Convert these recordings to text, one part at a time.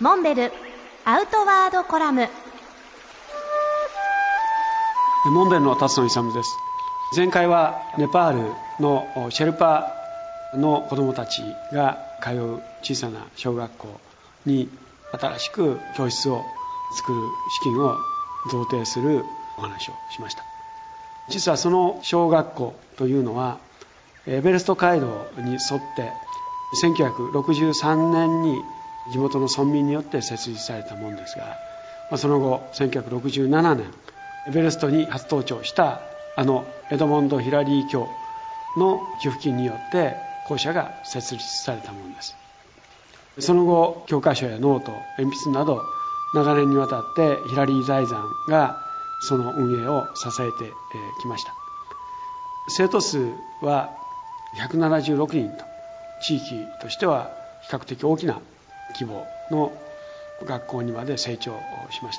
モンベルアウトワードコラム。モンベルの辰野勇です。前回はネパールのシェルパの子どもたちが通う小さな小学校に新しく教室を作る資金を贈呈するお話をしました。実はその小学校というのはエベレスト街道に沿って1963年に地元の村民によって設立されたものですが、まあ、その後1967年エベレストに初登頂したあのエドモンド・ヒラリー卿の寄付金によって校舎が設立されたものです。その後教科書やノート鉛筆など長年にわたってヒラリー財団がその運営を支えてきました。生徒数は176人と地域としては比較的大きな規模の学校にまで成長しまし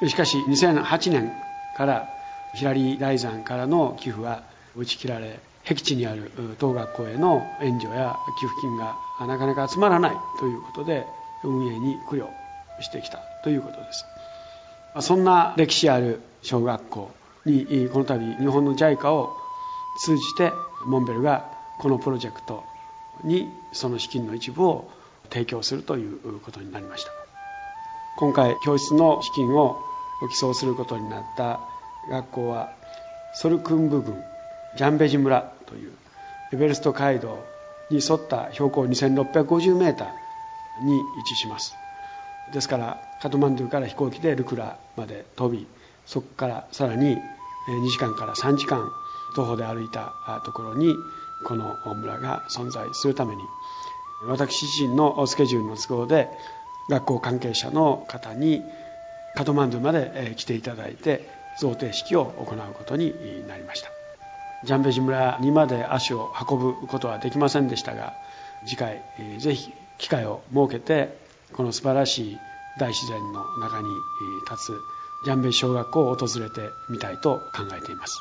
た。しかし2008年からヒラリー大山からの寄付は打ち切られ僻地にある当学校への援助や寄付金がなかなか集まらないということで運営に苦慮してきたということです。そんな歴史ある小学校にこの度日本の JICA を通じてモンベルがこのプロジェクトにその資金の一部を提供するということになりました。今回教室の資金を寄贈することになった学校はソルクンブ郡ジャンベジ村というエベレスト街道に沿った標高2650メーターに位置します。ですからカトマンドゥから飛行機でルクラまで飛びそこからさらに2時間から3時間徒歩で歩いたところにこの村が存在するために私自身のスケジュールの都合で学校関係者の方にカトマンドゥまで来ていただいて贈呈式を行うことになりました。ジャンベジ村にまで足を運ぶことはできませんでしたが次回ぜひ機会を設けてこの素晴らしい大自然の中に立つジャンベ小学校を訪れてみたいと考えています。